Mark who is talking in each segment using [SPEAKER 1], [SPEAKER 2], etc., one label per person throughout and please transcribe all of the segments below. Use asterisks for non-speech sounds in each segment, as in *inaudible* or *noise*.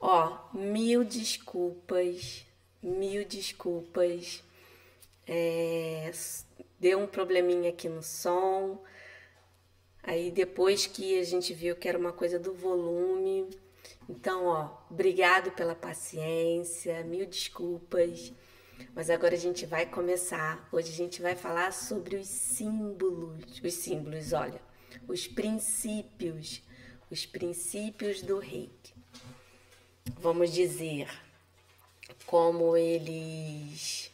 [SPEAKER 1] Ó, mil desculpas, mil desculpas. É, deu um probleminha aqui no som. Aí depois que a gente viu que era uma coisa do volume. Então, ó, obrigado pela paciência, mil desculpas. Mas agora a gente vai começar. Hoje a gente vai falar sobre os símbolos. Os símbolos, olha, os princípios, os princípios do reiki. Vamos dizer como eles.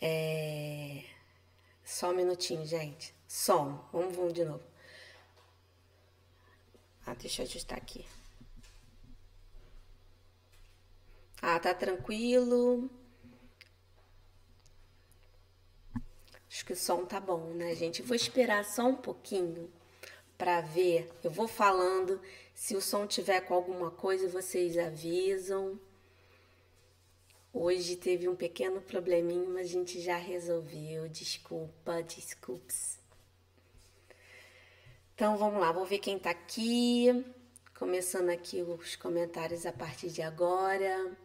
[SPEAKER 1] É... Só um minutinho, gente. Som. Vamos, vamos de novo. Ah, deixa eu ajustar aqui. Ah, tá tranquilo. Acho que o som tá bom, né, gente? Vou esperar só um pouquinho para ver. Eu vou falando. Se o som tiver com alguma coisa, vocês avisam. Hoje teve um pequeno probleminha, mas a gente já resolveu. Desculpa, desculpas. Então vamos lá, vou ver quem tá aqui. Começando aqui os comentários a partir de agora.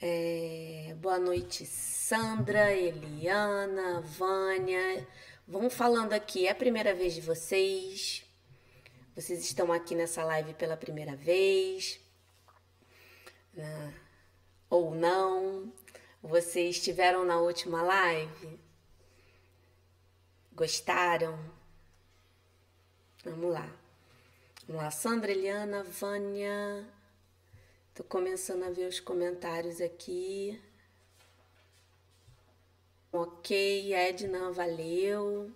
[SPEAKER 1] É, boa noite, Sandra, Eliana, Vânia. Vão falando aqui, é a primeira vez de vocês? Vocês estão aqui nessa live pela primeira vez? Ah, ou não? Vocês estiveram na última live? Gostaram? Vamos lá. Vamos lá, Sandra, Eliana, Vânia, Tô começando a ver os comentários aqui. Ok, Edna, valeu.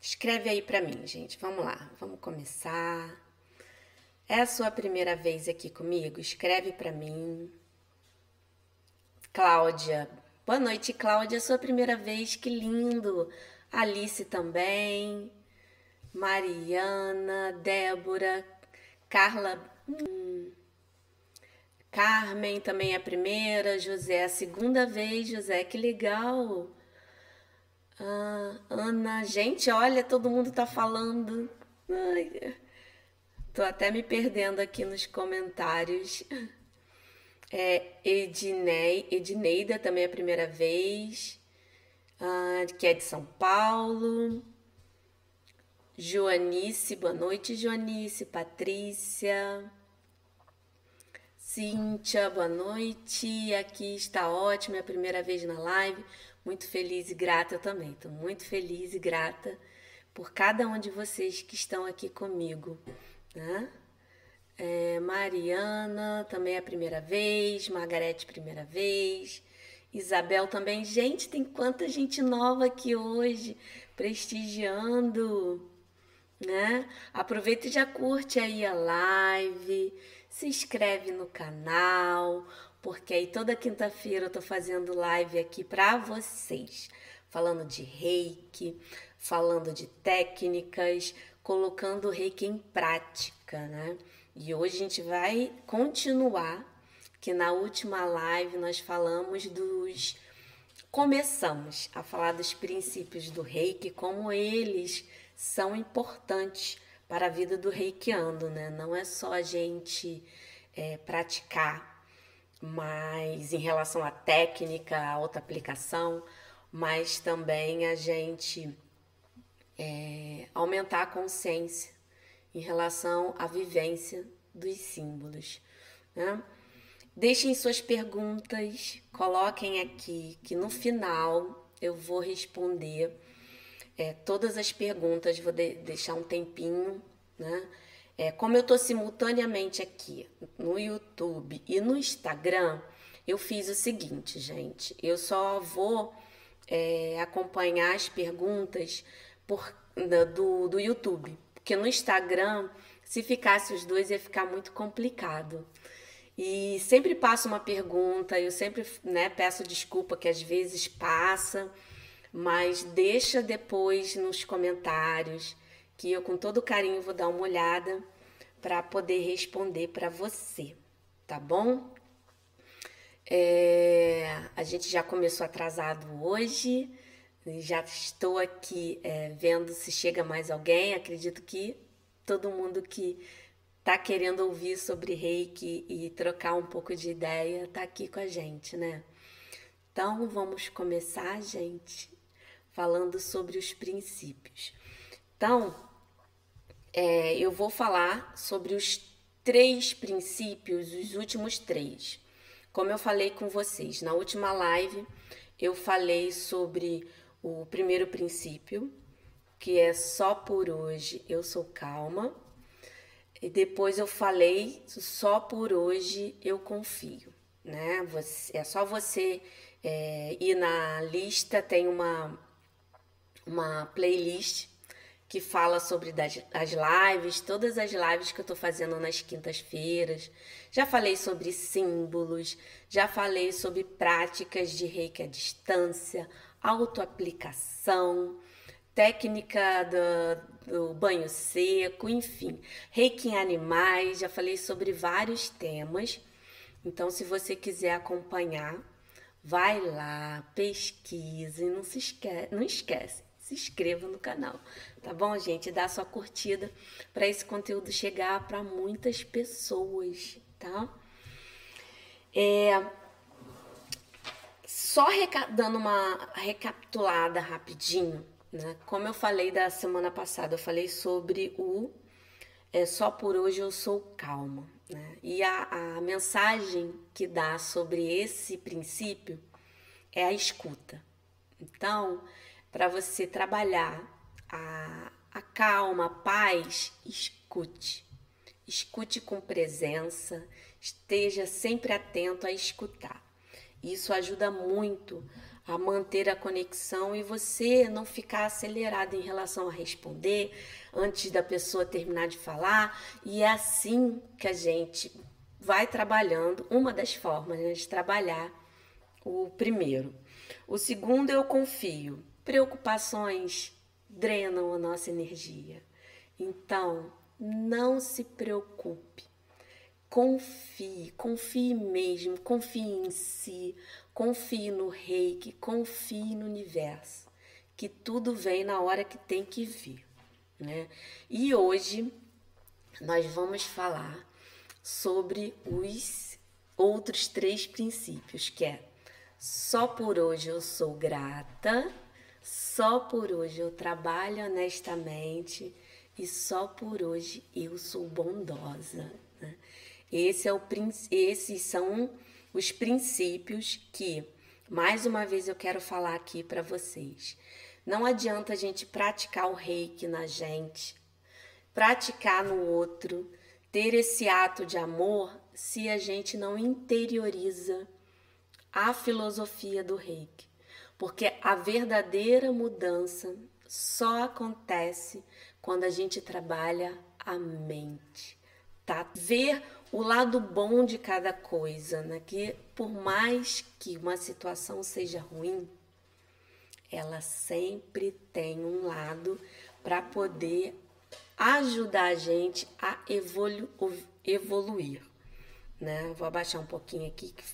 [SPEAKER 1] Escreve aí para mim, gente. Vamos lá, vamos começar. É a sua primeira vez aqui comigo? Escreve para mim. Cláudia, Boa noite, Cláudia. Sua primeira vez, que lindo. Alice também. Mariana, Débora, Carla. Carmen também é a primeira. José, a segunda vez. José, que legal. Ah, Ana, gente, olha, todo mundo tá falando. Ai, tô até me perdendo aqui nos comentários. É, Ednei, Edneida também é a primeira vez, ah, que é de São Paulo. Joanice, boa noite, Joanice. Patrícia. Cíntia, boa noite. Aqui está ótimo, é a primeira vez na live. Muito feliz e grata eu também. Estou muito feliz e grata por cada um de vocês que estão aqui comigo. Né? É, Mariana também é a primeira vez, Margarete primeira vez, Isabel também. Gente, tem quanta gente nova aqui hoje prestigiando, né? Aproveita e já curte aí a live, se inscreve no canal, porque aí toda quinta-feira eu tô fazendo live aqui para vocês, falando de reiki, falando de técnicas, colocando o reiki em prática, né? E hoje a gente vai continuar, que na última live nós falamos dos começamos a falar dos princípios do Reiki, como eles são importantes para a vida do reikiano, né? Não é só a gente é, praticar, mas em relação à técnica, a outra aplicação, mas também a gente é, aumentar a consciência em relação à vivência dos símbolos. Né? Deixem suas perguntas, coloquem aqui que no final eu vou responder é, todas as perguntas, vou de deixar um tempinho, né? É, como eu estou simultaneamente aqui no YouTube e no Instagram, eu fiz o seguinte, gente. Eu só vou é, acompanhar as perguntas por, do, do YouTube, porque no Instagram, se ficasse os dois, ia ficar muito complicado. E sempre passo uma pergunta, eu sempre né, peço desculpa que às vezes passa, mas deixa depois nos comentários que eu com todo carinho vou dar uma olhada para poder responder para você, tá bom? É, a gente já começou atrasado hoje, já estou aqui é, vendo se chega mais alguém. Acredito que todo mundo que está querendo ouvir sobre reiki e trocar um pouco de ideia está aqui com a gente, né? Então vamos começar, gente, falando sobre os princípios. Então, é, eu vou falar sobre os três princípios, os últimos três. Como eu falei com vocês na última live, eu falei sobre o primeiro princípio, que é só por hoje eu sou calma. E depois eu falei só por hoje eu confio, né? Você, é só você é, ir na lista, tem uma, uma playlist que fala sobre das, as lives, todas as lives que eu estou fazendo nas quintas-feiras. Já falei sobre símbolos, já falei sobre práticas de reiki à distância, autoaplicação, técnica do, do banho seco, enfim, reiki em animais. Já falei sobre vários temas. Então, se você quiser acompanhar, vai lá, pesquise, não se esquece, não esquece se inscreva no canal, tá bom, gente? Dá sua curtida para esse conteúdo chegar para muitas pessoas, tá? É, só dando uma recapitulada rapidinho, né? Como eu falei da semana passada, eu falei sobre o é, Só por hoje eu sou calma, né? E a, a mensagem que dá sobre esse princípio é a escuta. Então, para você trabalhar a, a calma, a paz, escute. Escute com presença, esteja sempre atento a escutar. Isso ajuda muito a manter a conexão e você não ficar acelerado em relação a responder antes da pessoa terminar de falar. E é assim que a gente vai trabalhando, uma das formas né, de trabalhar o primeiro. O segundo, eu confio. Preocupações drenam a nossa energia. Então, não se preocupe. Confie, confie mesmo, confie em si, confie no reiki, confie no universo, que tudo vem na hora que tem que vir, né? E hoje nós vamos falar sobre os outros três princípios, que é só por hoje eu sou grata, só por hoje eu trabalho honestamente e só por hoje eu sou bondosa. Né? Esse é o, esses são os princípios que, mais uma vez, eu quero falar aqui para vocês. Não adianta a gente praticar o reiki na gente, praticar no outro, ter esse ato de amor se a gente não interioriza a filosofia do reiki porque a verdadeira mudança só acontece quando a gente trabalha a mente, tá? Ver o lado bom de cada coisa, né? Que por mais que uma situação seja ruim, ela sempre tem um lado para poder ajudar a gente a evolu evoluir, né? Vou abaixar um pouquinho aqui que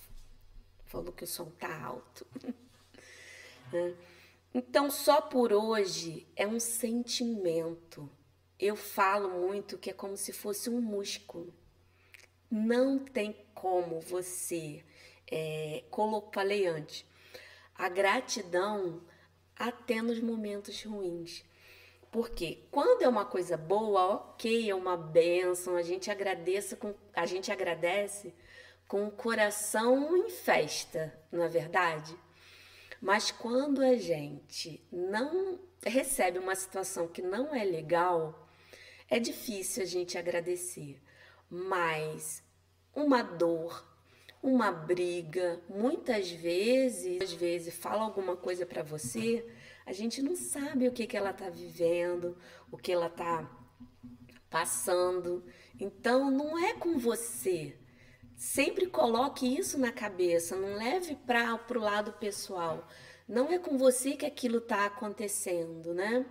[SPEAKER 1] falou que o som tá alto. *laughs* Então, só por hoje é um sentimento. Eu falo muito que é como se fosse um músculo. Não tem como você, é, como falei antes, a gratidão até nos momentos ruins. Porque quando é uma coisa boa, ok, é uma benção, a gente agradece com, a gente agradece com o coração em festa, não é verdade? Mas quando a gente não recebe uma situação que não é legal, é difícil a gente agradecer. Mas uma dor, uma briga, muitas vezes, às vezes fala alguma coisa para você, a gente não sabe o que, que ela está vivendo, o que ela está passando. Então não é com você. Sempre coloque isso na cabeça, não leve para o lado pessoal. Não é com você que aquilo está acontecendo, né?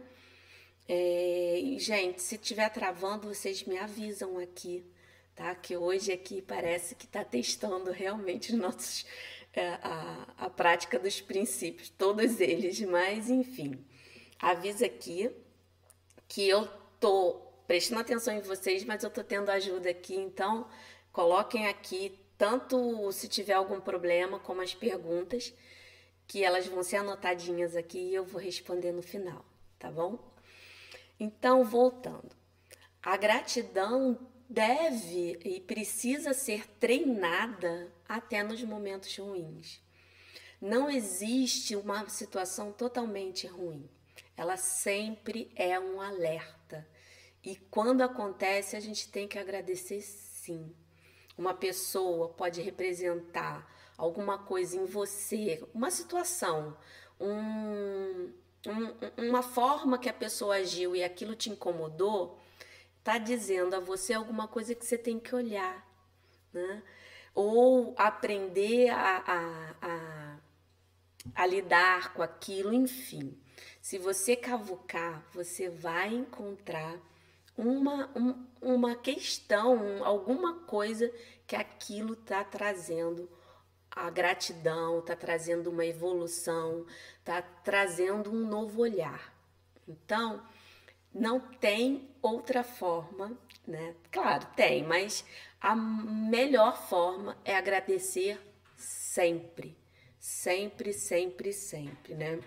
[SPEAKER 1] É, gente, se estiver travando, vocês me avisam aqui, tá? Que hoje aqui parece que está testando realmente os nossos é, a, a prática dos princípios, todos eles, mas enfim, avisa aqui que eu tô prestando atenção em vocês, mas eu tô tendo ajuda aqui, então coloquem aqui tanto se tiver algum problema como as perguntas, que elas vão ser anotadinhas aqui e eu vou responder no final, tá bom? Então, voltando. A gratidão deve e precisa ser treinada até nos momentos ruins. Não existe uma situação totalmente ruim. Ela sempre é um alerta. E quando acontece, a gente tem que agradecer sim. Uma pessoa pode representar alguma coisa em você, uma situação, um, um, uma forma que a pessoa agiu e aquilo te incomodou, está dizendo a você alguma coisa que você tem que olhar, né? Ou aprender a, a, a, a lidar com aquilo, enfim. Se você cavucar, você vai encontrar uma, um, uma questão, alguma coisa que aquilo está trazendo a gratidão, está trazendo uma evolução, está trazendo um novo olhar. Então, não tem outra forma, né? Claro, tem, mas a melhor forma é agradecer sempre. Sempre, sempre, sempre, né?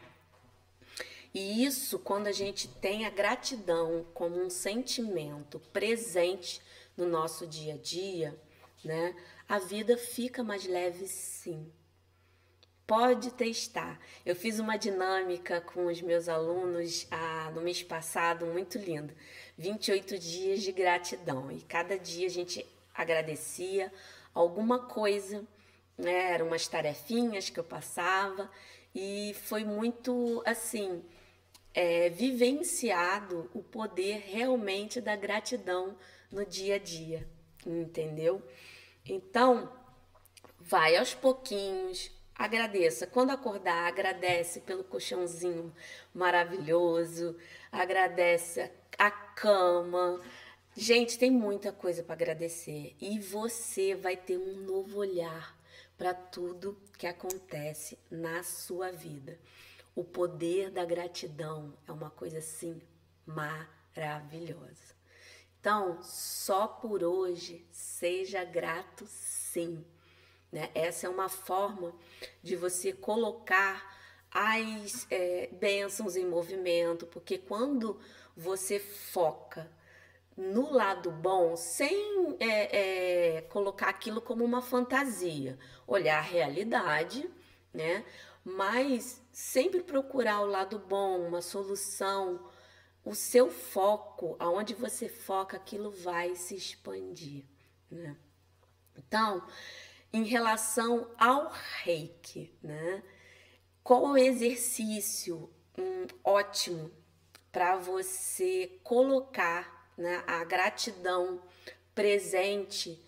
[SPEAKER 1] E isso, quando a gente tem a gratidão como um sentimento presente no nosso dia a dia, né? A vida fica mais leve sim. Pode testar. Eu fiz uma dinâmica com os meus alunos ah, no mês passado, muito lindo. 28 dias de gratidão. E cada dia a gente agradecia alguma coisa, né? Eram umas tarefinhas que eu passava. E foi muito assim. É, vivenciado o poder realmente da gratidão no dia a dia, entendeu? Então, vai aos pouquinhos, Agradeça. Quando acordar, agradece pelo colchãozinho maravilhoso, agradece a cama. Gente, tem muita coisa para agradecer e você vai ter um novo olhar para tudo que acontece na sua vida. O poder da gratidão é uma coisa assim maravilhosa. Então, só por hoje, seja grato sim. Né? Essa é uma forma de você colocar as é, bênçãos em movimento, porque quando você foca no lado bom, sem é, é, colocar aquilo como uma fantasia, olhar a realidade, né? Mas sempre procurar o lado bom, uma solução, o seu foco, aonde você foca, aquilo vai se expandir, né? Então, em relação ao reiki, né? Qual o exercício um, ótimo para você colocar né, a gratidão presente?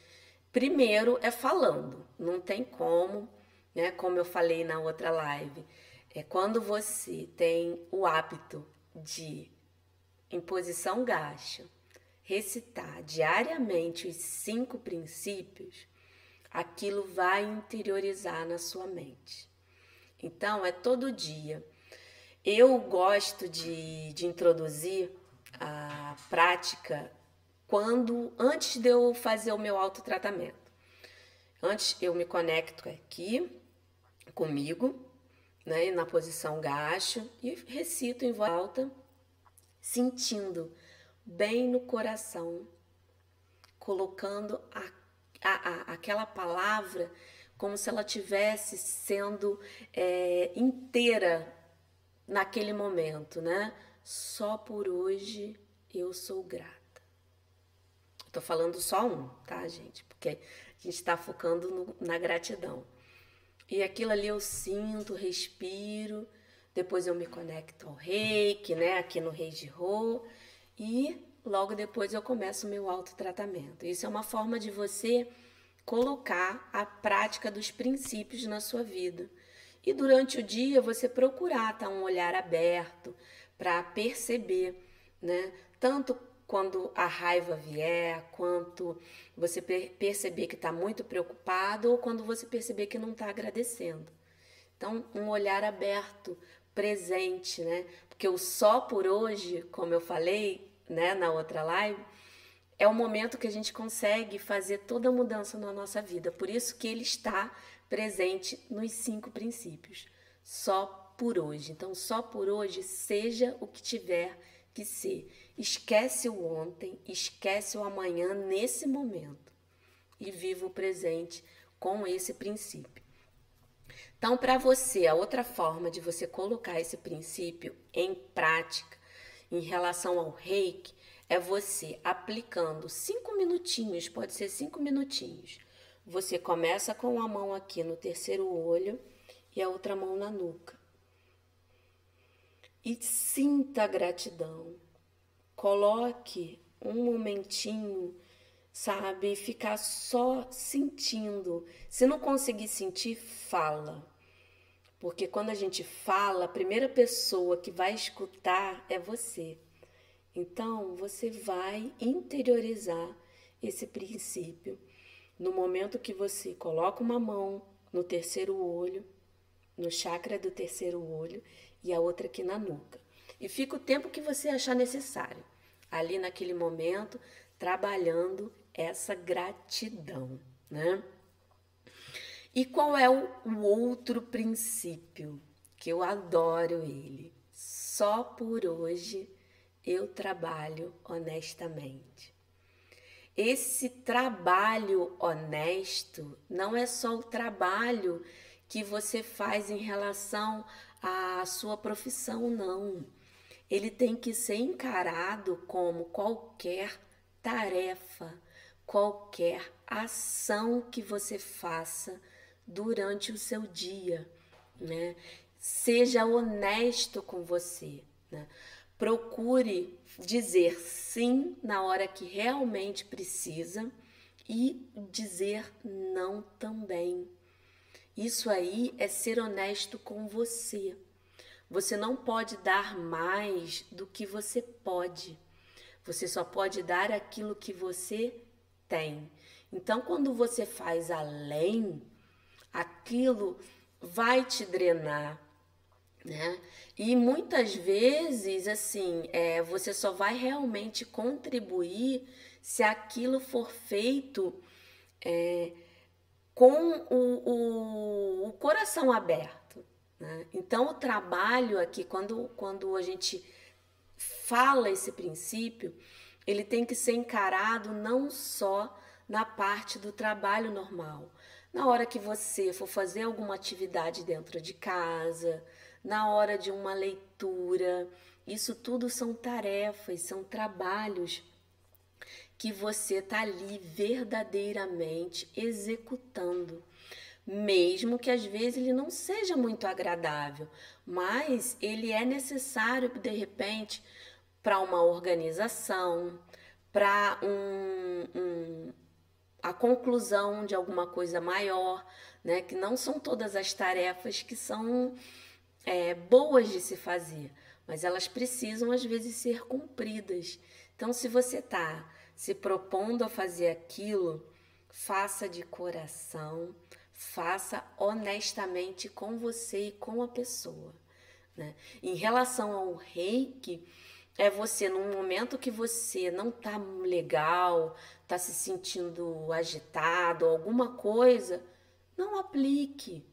[SPEAKER 1] Primeiro é falando, não tem como, né? Como eu falei na outra live, é quando você tem o hábito de, em posição gacha, recitar diariamente os cinco princípios aquilo vai interiorizar na sua mente. Então, é todo dia. Eu gosto de, de introduzir a prática quando antes de eu fazer o meu autotratamento. Antes eu me conecto aqui comigo, né, na posição gacho e recito em voz alta, sentindo bem no coração, colocando a a, a, aquela palavra como se ela tivesse sendo é, inteira naquele momento, né? Só por hoje eu sou grata. Estou falando só um, tá, gente? Porque a gente está focando no, na gratidão. E aquilo ali eu sinto, respiro, depois eu me conecto ao reiki, né? Aqui no Rei de Rô, e logo depois eu começo o meu autotratamento. Isso é uma forma de você colocar a prática dos princípios na sua vida. E durante o dia você procurar estar tá, um olhar aberto para perceber, né? Tanto quando a raiva vier, quando você perceber que está muito preocupado ou quando você perceber que não está agradecendo. Então, um olhar aberto, presente, né? Porque o só por hoje, como eu falei, né, na outra live, é o momento que a gente consegue fazer toda a mudança na nossa vida. Por isso que ele está presente nos cinco princípios. Só por hoje. Então, só por hoje, seja o que tiver que ser. Esquece o ontem, esquece o amanhã nesse momento e viva o presente com esse princípio. Então, para você, a outra forma de você colocar esse princípio em prática em relação ao reiki é você aplicando cinco minutinhos, pode ser cinco minutinhos. Você começa com a mão aqui no terceiro olho e a outra mão na nuca e sinta gratidão. Coloque um momentinho, sabe? Ficar só sentindo. Se não conseguir sentir, fala. Porque quando a gente fala, a primeira pessoa que vai escutar é você. Então, você vai interiorizar esse princípio. No momento que você coloca uma mão no terceiro olho, no chakra do terceiro olho, e a outra aqui na nuca. E fica o tempo que você achar necessário, ali naquele momento, trabalhando essa gratidão, né? E qual é o, o outro princípio que eu adoro ele? Só por hoje eu trabalho honestamente. Esse trabalho honesto não é só o trabalho que você faz em relação à sua profissão, não. Ele tem que ser encarado como qualquer tarefa, qualquer ação que você faça durante o seu dia, né? Seja honesto com você, né? Procure dizer sim na hora que realmente precisa e dizer não também. Isso aí é ser honesto com você. Você não pode dar mais do que você pode. Você só pode dar aquilo que você tem. Então, quando você faz além, aquilo vai te drenar, né? E muitas vezes, assim, é, você só vai realmente contribuir se aquilo for feito é, com o, o, o coração aberto. Né? Então, o trabalho aqui, quando, quando a gente fala esse princípio, ele tem que ser encarado não só na parte do trabalho normal. Na hora que você for fazer alguma atividade dentro de casa, na hora de uma leitura, isso tudo são tarefas, são trabalhos que você está ali verdadeiramente executando. Mesmo que às vezes ele não seja muito agradável, mas ele é necessário de repente para uma organização, para um, um, a conclusão de alguma coisa maior, né? Que não são todas as tarefas que são é, boas de se fazer, mas elas precisam às vezes ser cumpridas. Então, se você está se propondo a fazer aquilo, faça de coração, faça honestamente com você e com a pessoa. Né? Em relação ao reiki, é você num momento que você não tá legal, tá se sentindo agitado, alguma coisa, não aplique.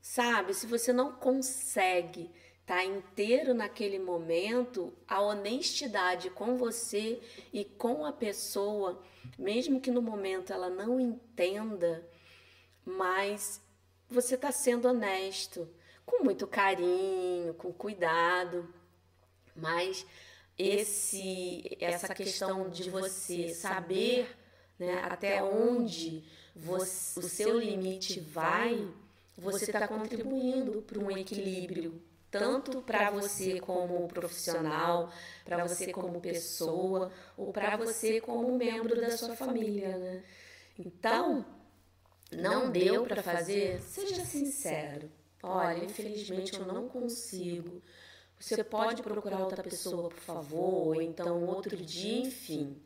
[SPEAKER 1] Sabe, se você não consegue tá inteiro naquele momento, a honestidade com você e com a pessoa, mesmo que no momento ela não entenda, mas você está sendo honesto, com muito carinho, com cuidado, mas esse essa questão de você saber né, até onde você, o seu limite vai, você está contribuindo para um equilíbrio tanto para você como profissional, para você como pessoa, ou para você como membro da sua família, né? Então, não deu para fazer? Seja sincero. Olha, infelizmente eu não consigo, Você pode procurar outra pessoa, por favor, ou então outro dia, enfim.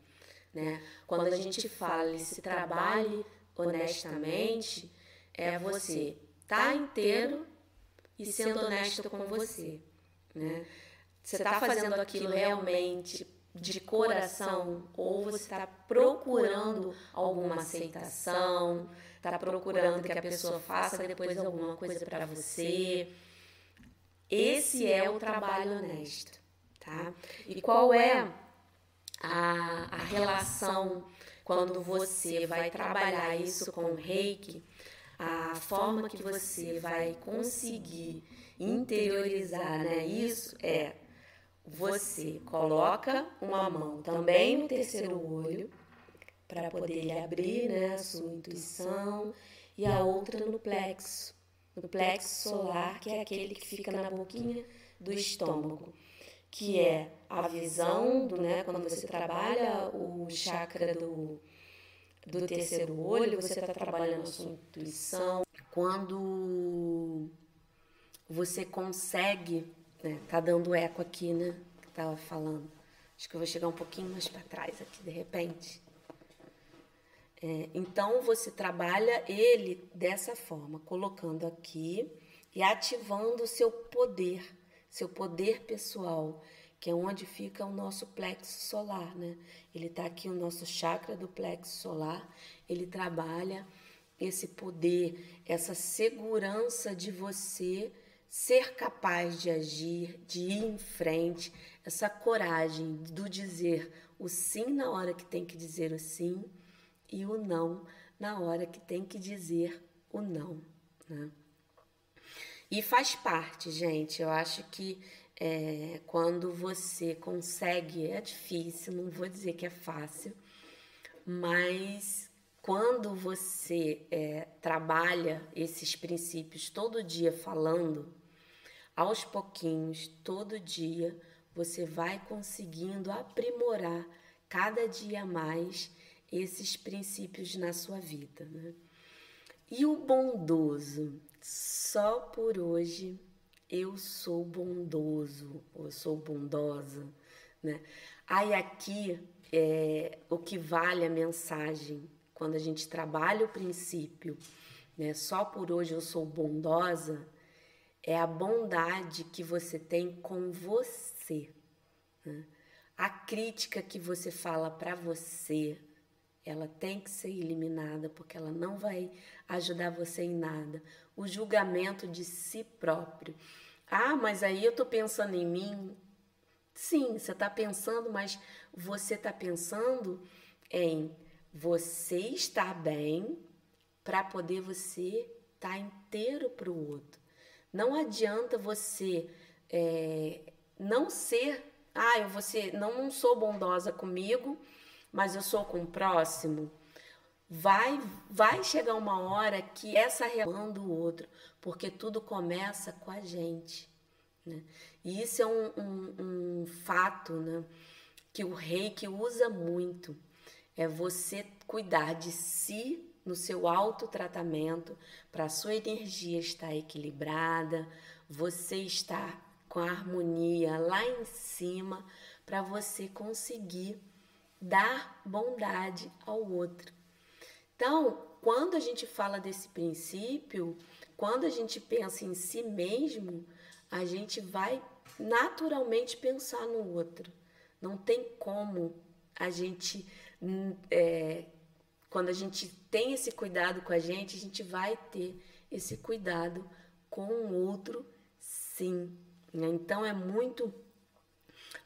[SPEAKER 1] Né? Quando a gente fala se trabalhe honestamente, é você tá inteiro e sendo honesto com você. Né? Você está fazendo aquilo realmente de coração ou você está procurando alguma aceitação, está procurando que a pessoa faça depois alguma coisa para você. Esse é o trabalho honesto, tá? E qual é a, a relação quando você vai trabalhar isso com o reiki? A forma que você vai conseguir interiorizar né, isso é você coloca uma mão também no terceiro olho para poder abrir né, a sua intuição e a outra no plexo, no plexo solar, que é aquele que fica na boquinha do estômago, que é a visão do, né, quando você trabalha o chakra do, do terceiro olho, você está trabalhando a sua intuição. Quando você consegue né? Tá dando eco aqui, né? Que tava falando. Acho que eu vou chegar um pouquinho mais para trás aqui, de repente. É, então você trabalha ele dessa forma, colocando aqui e ativando o seu poder, seu poder pessoal, que é onde fica o nosso plexo solar, né? Ele está aqui o nosso chakra do plexo solar, ele trabalha esse poder, essa segurança de você ser capaz de agir, de ir em frente, essa coragem do dizer o sim na hora que tem que dizer o sim e o não na hora que tem que dizer o não. Né? E faz parte, gente. Eu acho que é, quando você consegue, é difícil, não vou dizer que é fácil, mas quando você é, trabalha esses princípios todo dia falando, aos pouquinhos, todo dia, você vai conseguindo aprimorar cada dia mais esses princípios na sua vida. Né? E o bondoso, só por hoje eu sou bondoso, ou sou bondosa, né? Aí aqui é o que vale a mensagem quando a gente trabalha o princípio, né? Só por hoje eu sou bondosa, é a bondade que você tem com você. Né? A crítica que você fala para você, ela tem que ser eliminada porque ela não vai ajudar você em nada. O julgamento de si próprio. Ah, mas aí eu tô pensando em mim. Sim, você está pensando, mas você está pensando em você estar bem para poder você estar tá inteiro para o outro. Não adianta você é, não ser, ah, eu não, não sou bondosa comigo, mas eu sou com o próximo. Vai, vai chegar uma hora que essa relação do outro, porque tudo começa com a gente. Né? E isso é um, um, um fato né, que o rei que usa muito. É você cuidar de si no seu autotratamento, para a sua energia estar equilibrada, você estar com a harmonia lá em cima, para você conseguir dar bondade ao outro. Então, quando a gente fala desse princípio, quando a gente pensa em si mesmo, a gente vai naturalmente pensar no outro. Não tem como a gente é, quando a gente tem esse cuidado com a gente, a gente vai ter esse cuidado com o outro, sim. Né? Então é muito,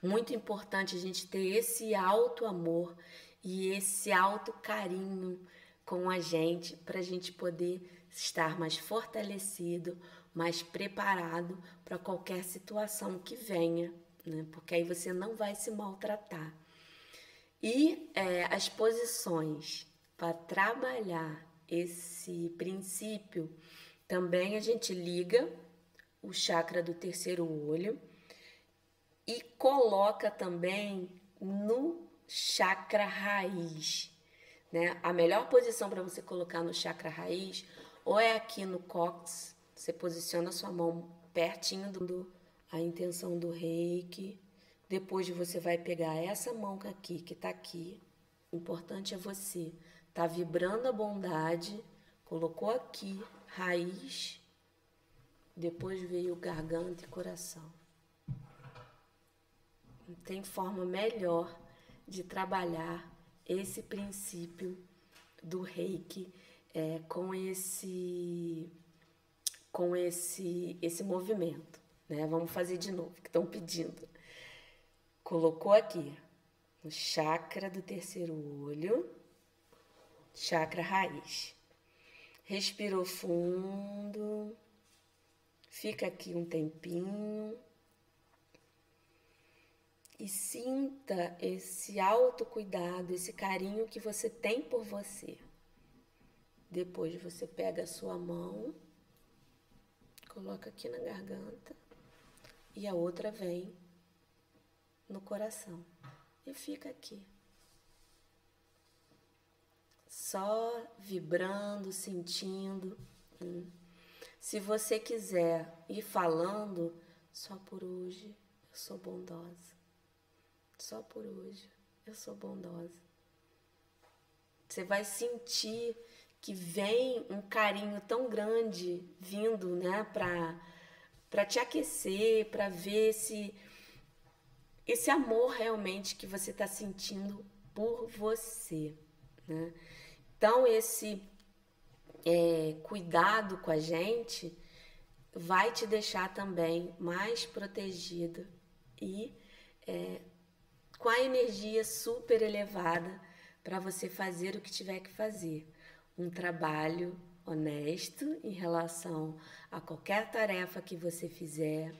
[SPEAKER 1] muito importante a gente ter esse alto amor e esse alto carinho com a gente para a gente poder estar mais fortalecido, mais preparado para qualquer situação que venha, né? Porque aí você não vai se maltratar. E é, as posições para trabalhar esse princípio, também a gente liga o chakra do terceiro olho e coloca também no chakra raiz. Né? A melhor posição para você colocar no chakra raiz ou é aqui no cóccix, você posiciona a sua mão pertinho do, a intenção do reiki. Depois você vai pegar essa mão aqui, que está aqui. O importante é você tá vibrando a bondade, colocou aqui raiz, depois veio garganta e coração. Não tem forma melhor de trabalhar esse princípio do reiki é, com esse com esse esse movimento, né? Vamos fazer de novo, que estão pedindo. Colocou aqui no chakra do terceiro olho, chakra raiz. Respirou fundo. Fica aqui um tempinho e sinta esse autocuidado, esse carinho que você tem por você. Depois você pega a sua mão, coloca aqui na garganta e a outra vem no coração e fica aqui. Só vibrando, sentindo. Hum. Se você quiser ir falando, só por hoje eu sou bondosa. Só por hoje eu sou bondosa. Você vai sentir que vem um carinho tão grande vindo, né, para para te aquecer, para ver esse esse amor realmente que você está sentindo por você, né? Então esse é, cuidado com a gente vai te deixar também mais protegida e é, com a energia super elevada para você fazer o que tiver que fazer. Um trabalho honesto em relação a qualquer tarefa que você fizer,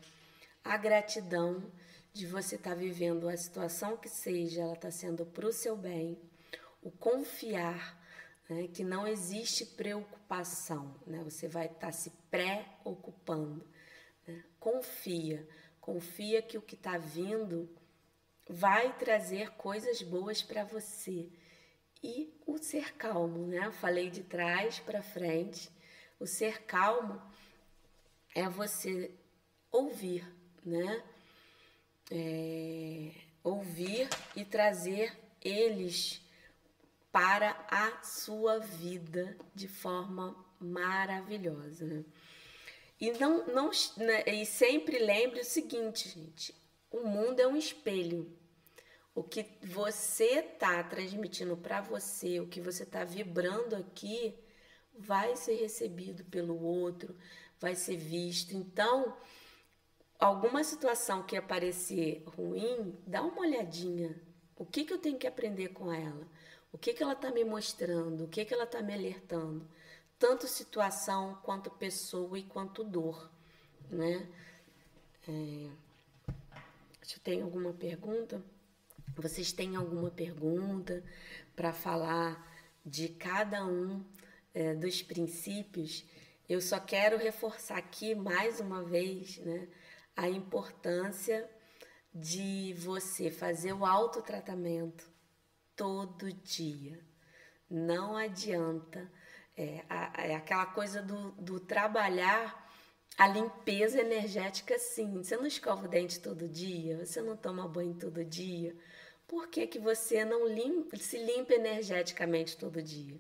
[SPEAKER 1] a gratidão de você estar tá vivendo a situação que seja, ela está sendo para o seu bem, o confiar né, que não existe preocupação, né, você vai estar tá se preocupando. Né, confia, confia que o que está vindo vai trazer coisas boas para você. E o ser calmo, né? Eu falei de trás para frente. O ser calmo é você ouvir, né? É, ouvir e trazer eles para a sua vida de forma maravilhosa. Né? E não, não né? e sempre lembre o seguinte, gente: o mundo é um espelho. O que você está transmitindo para você, o que você está vibrando aqui, vai ser recebido pelo outro, vai ser visto. Então, alguma situação que aparecer ruim, dá uma olhadinha. O que, que eu tenho que aprender com ela? O que, que ela está me mostrando? O que, que ela está me alertando? Tanto situação quanto pessoa e quanto dor, né? É... Deixa alguma pergunta. Vocês têm alguma pergunta para falar de cada um é, dos princípios? Eu só quero reforçar aqui mais uma vez né, a importância de você fazer o autotratamento todo dia. Não adianta. É, é aquela coisa do, do trabalhar a limpeza energética, sim. Você não escova o dente todo dia, você não toma banho todo dia, por que, que você não limpa, se limpa energeticamente todo dia?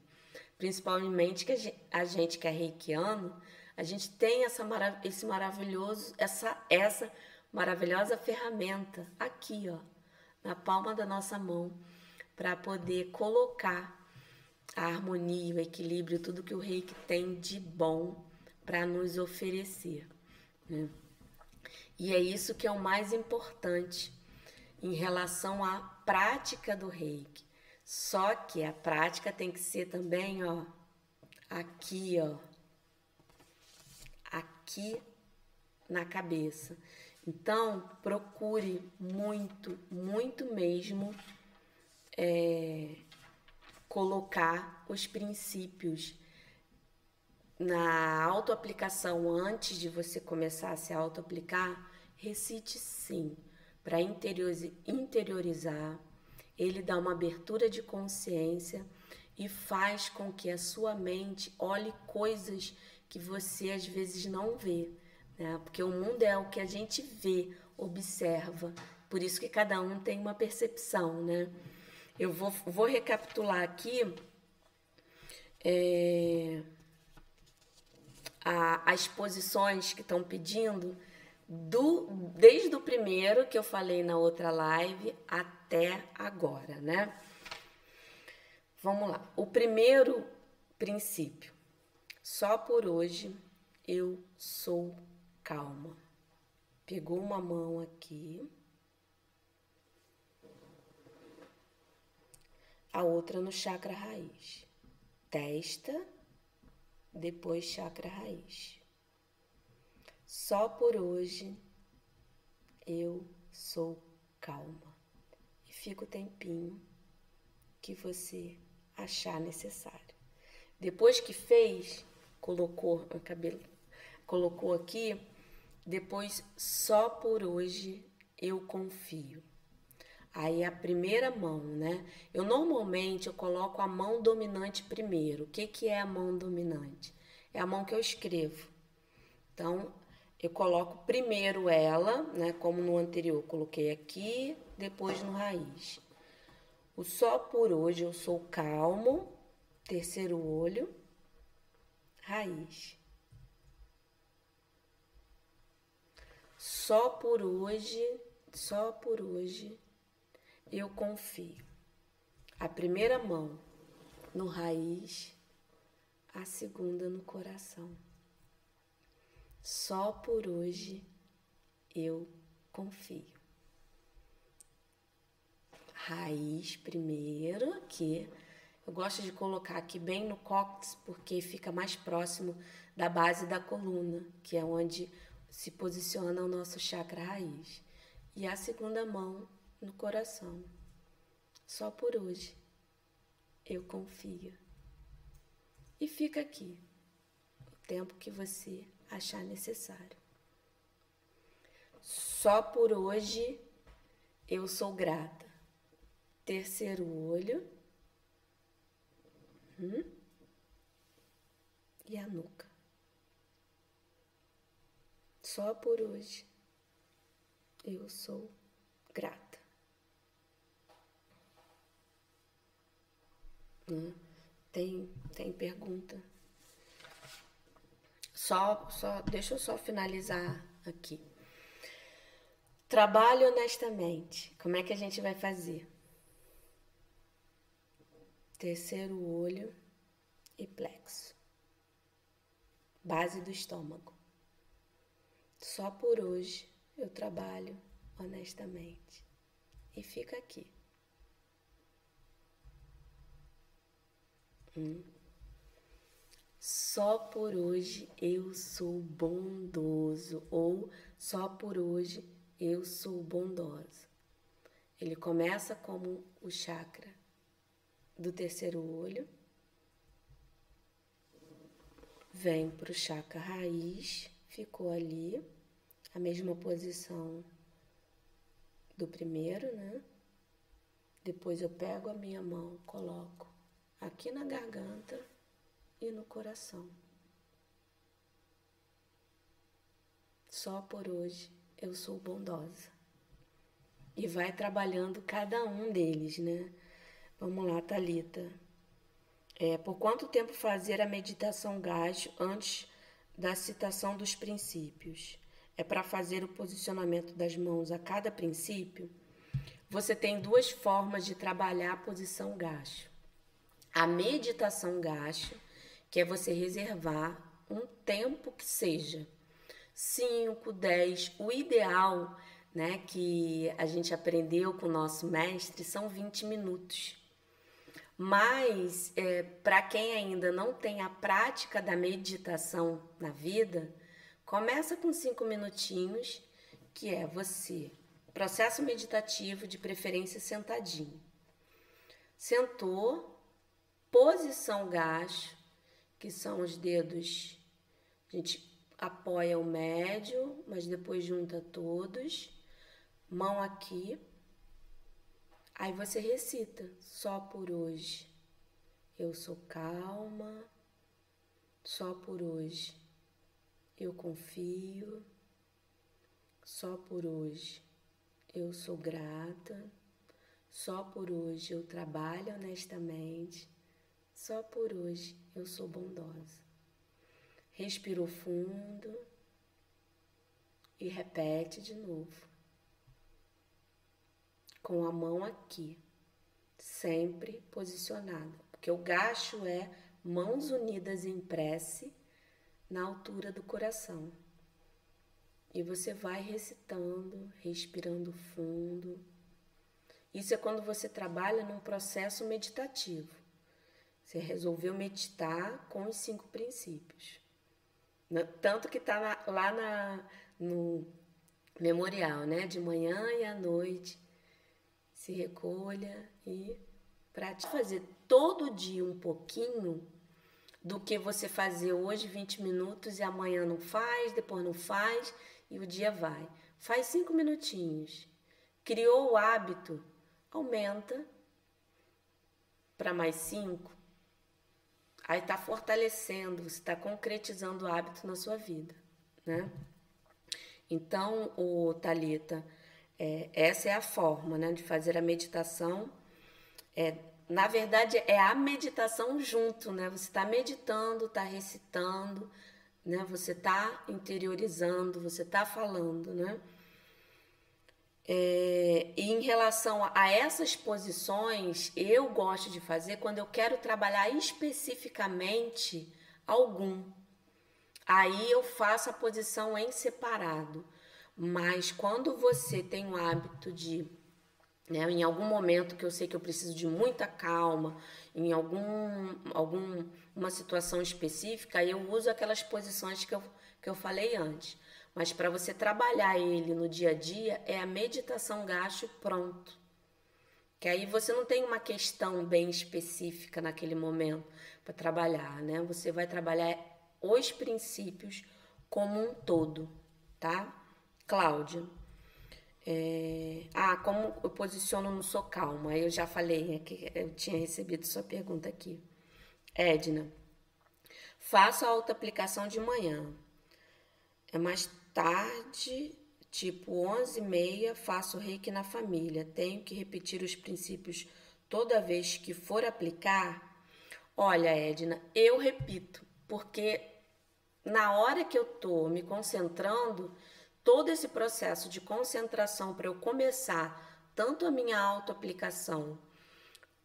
[SPEAKER 1] Principalmente que a gente, a gente que é reikiano, a gente tem essa esse maravilhoso, essa, essa maravilhosa ferramenta aqui, ó, na palma da nossa mão, para poder colocar a harmonia, o equilíbrio, tudo que o reiki tem de bom para nos oferecer. Né? E é isso que é o mais importante em relação à prática do reiki. Só que a prática tem que ser também, ó, aqui, ó, aqui na cabeça. Então, procure muito, muito mesmo é, colocar os princípios na autoaplicação antes de você começar a se autoaplicar. Recite sim para interiorizar, ele dá uma abertura de consciência e faz com que a sua mente olhe coisas que você às vezes não vê, né? Porque o mundo é o que a gente vê, observa. Por isso que cada um tem uma percepção, né? Eu vou, vou recapitular aqui é, a, as posições que estão pedindo do, desde o primeiro que eu falei na outra live até agora, né? Vamos lá. O primeiro princípio. Só por hoje eu sou calma. Pegou uma mão aqui. A outra no chakra raiz. Testa, depois chakra raiz. Só por hoje eu sou calma. E fica o tempinho que você achar necessário. Depois que fez, colocou o cabelo, colocou aqui, depois só por hoje eu confio. Aí a primeira mão, né? Eu normalmente eu coloco a mão dominante primeiro. O que, que é a mão dominante? É a mão que eu escrevo. Então, eu coloco primeiro ela, né? Como no anterior, coloquei aqui, depois no raiz. O só por hoje eu sou calmo, terceiro olho, raiz. Só por hoje, só por hoje eu confio. A primeira mão no raiz, a segunda no coração. Só por hoje eu confio. Raiz primeiro aqui. Eu gosto de colocar aqui bem no cóccix porque fica mais próximo da base da coluna, que é onde se posiciona o nosso chakra raiz. E a segunda mão no coração. Só por hoje eu confio. E fica aqui o tempo que você achar necessário. Só por hoje eu sou grata. Terceiro olho. Hum? E a nuca. Só por hoje eu sou grata. Né? Tem, tem pergunta? Só, só, deixa eu só finalizar aqui. Trabalho honestamente. Como é que a gente vai fazer? Terceiro olho e plexo. Base do estômago. Só por hoje eu trabalho honestamente. E fica aqui. Hum. Só por hoje eu sou bondoso ou só por hoje eu sou bondosa. Ele começa como o chakra do terceiro olho, vem para o chakra raiz, ficou ali, a mesma posição do primeiro, né? Depois eu pego a minha mão, coloco aqui na garganta e no coração. Só por hoje eu sou bondosa. E vai trabalhando cada um deles, né? Vamos lá, Talita. É, por quanto tempo fazer a meditação gacho antes da citação dos princípios? É para fazer o posicionamento das mãos a cada princípio? Você tem duas formas de trabalhar a posição gacho a meditação gacha, que é você reservar um tempo que seja 5, 10, o ideal, né, que a gente aprendeu com o nosso mestre, são 20 minutos. Mas, é, para quem ainda não tem a prática da meditação na vida, começa com cinco minutinhos, que é você, processo meditativo, de preferência sentadinho. Sentou, posição gacho, que são os dedos, a gente apoia o médio, mas depois junta todos, mão aqui. Aí você recita, só por hoje. Eu sou calma, só por hoje. Eu confio. Só por hoje eu sou grata. Só por hoje eu trabalho honestamente. Só por hoje eu sou bondosa. Respira fundo e repete de novo. Com a mão aqui, sempre posicionada, porque o gacho é mãos unidas em prece na altura do coração. E você vai recitando, respirando fundo. Isso é quando você trabalha num processo meditativo. Você resolveu meditar com os cinco princípios. Tanto que está lá na, no memorial, né? De manhã e à noite. Se recolha e para te fazer todo dia um pouquinho do que você fazer hoje 20 minutos e amanhã não faz, depois não faz e o dia vai. Faz cinco minutinhos. Criou o hábito, aumenta para mais cinco. Aí está fortalecendo, você está concretizando o hábito na sua vida, né? Então, o Talita, é, essa é a forma, né, de fazer a meditação. É, na verdade, é a meditação junto, né? Você está meditando, está recitando, né? Você está interiorizando, você está falando, né? É, em relação a essas posições, eu gosto de fazer quando eu quero trabalhar especificamente algum. Aí eu faço a posição em separado. Mas quando você tem o hábito de, né, em algum momento que eu sei que eu preciso de muita calma, em algum, algum uma situação específica, eu uso aquelas posições que eu, que eu falei antes. Mas para você trabalhar ele no dia a dia, é a meditação gacho pronto. Que aí você não tem uma questão bem específica naquele momento para trabalhar, né? Você vai trabalhar os princípios como um todo, tá? Cláudia. É... Ah, como eu posiciono no Sou Calma? Eu já falei, é eu tinha recebido sua pergunta aqui. Edna, faço a autoaplicação de manhã. É mais tarde, tipo 11 e meia, faço reiki na família. Tenho que repetir os princípios toda vez que for aplicar? Olha, Edna, eu repito, porque na hora que eu tô me concentrando, todo esse processo de concentração para eu começar tanto a minha autoaplicação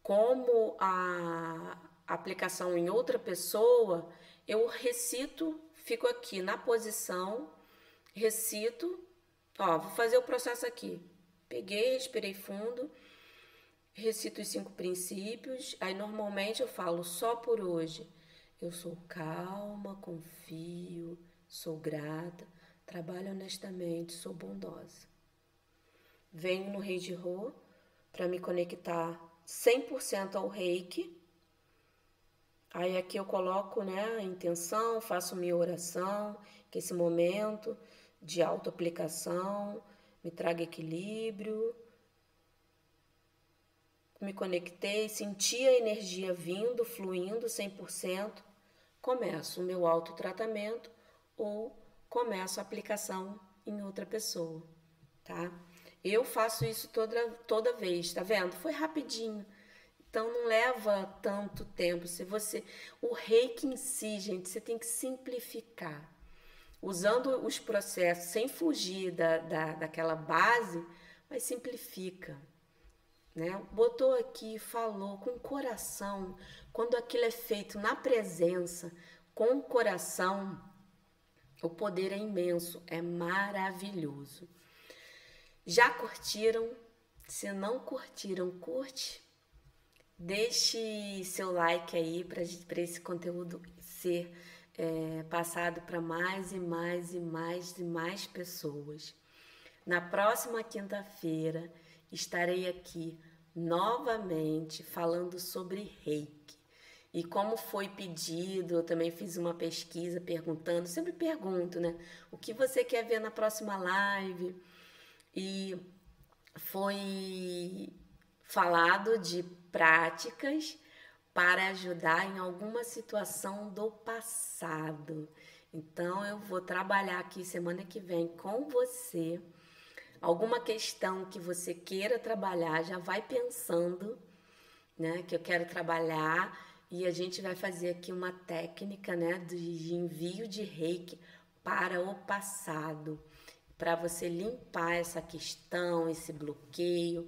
[SPEAKER 1] como a aplicação em outra pessoa, eu recito, fico aqui na posição, recito, ó, vou fazer o processo aqui. Peguei, respirei fundo, recito os cinco princípios, aí normalmente eu falo só por hoje. Eu sou calma, confio, sou grata, trabalho honestamente, sou bondosa. Venho no Rei de Rô para me conectar 100% ao reiki Aí aqui eu coloco né, a intenção, faço minha oração, que esse momento de autoaplicação me traga equilíbrio. Me conectei, senti a energia vindo, fluindo 100%. Começo o meu autotratamento ou começo a aplicação em outra pessoa, tá? Eu faço isso toda, toda vez, tá vendo? Foi rapidinho. Então não leva tanto tempo. Se você, o reiki em si, gente, você tem que simplificar, usando os processos sem fugir da, da, daquela base, mas simplifica. Né? Botou aqui, falou com o coração. Quando aquilo é feito na presença, com o coração, o poder é imenso, é maravilhoso. Já curtiram? Se não curtiram, curte Deixe seu like aí para esse conteúdo ser é, passado para mais e mais e mais e mais pessoas. Na próxima quinta-feira estarei aqui novamente falando sobre reiki. E como foi pedido, eu também fiz uma pesquisa perguntando, sempre pergunto, né? O que você quer ver na próxima live? E foi falado de práticas para ajudar em alguma situação do passado. Então eu vou trabalhar aqui semana que vem com você. Alguma questão que você queira trabalhar, já vai pensando, né, que eu quero trabalhar. E a gente vai fazer aqui uma técnica, né, de envio de reiki para o passado, para você limpar essa questão, esse bloqueio,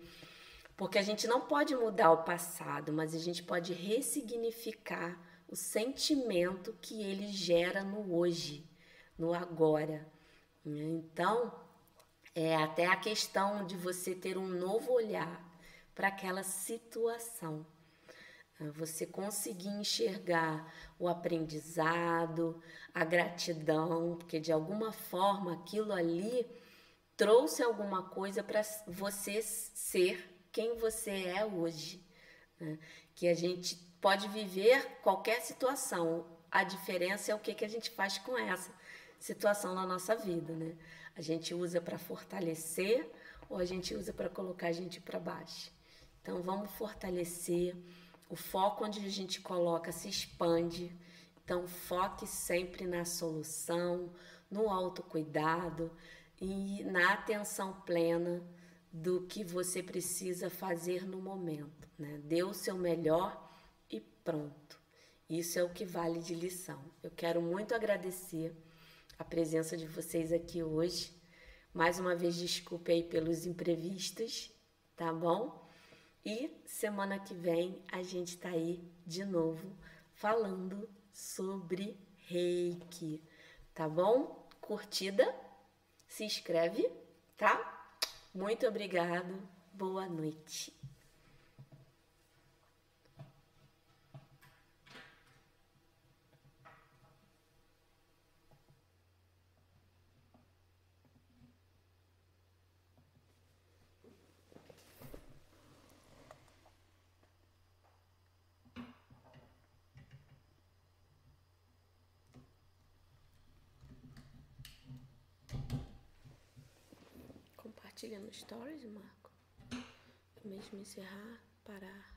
[SPEAKER 1] porque a gente não pode mudar o passado, mas a gente pode ressignificar o sentimento que ele gera no hoje, no agora. Então, é até a questão de você ter um novo olhar para aquela situação. Você conseguir enxergar o aprendizado, a gratidão, porque de alguma forma aquilo ali trouxe alguma coisa para você ser quem você é hoje. Né? Que a gente pode viver qualquer situação, a diferença é o que, que a gente faz com essa situação na nossa vida. Né? A gente usa para fortalecer ou a gente usa para colocar a gente para baixo. Então vamos fortalecer. O foco onde a gente coloca se expande. Então foque sempre na solução, no autocuidado e na atenção plena do que você precisa fazer no momento. Né? Dê o seu melhor e pronto. Isso é o que vale de lição. Eu quero muito agradecer a presença de vocês aqui hoje. Mais uma vez, desculpe aí pelos imprevistos, tá bom? E semana que vem a gente tá aí de novo falando sobre reiki, tá bom? Curtida, se inscreve, tá? Muito obrigado, boa noite. Compartilha no Stories, Marco. Mesmo encerrar, parar.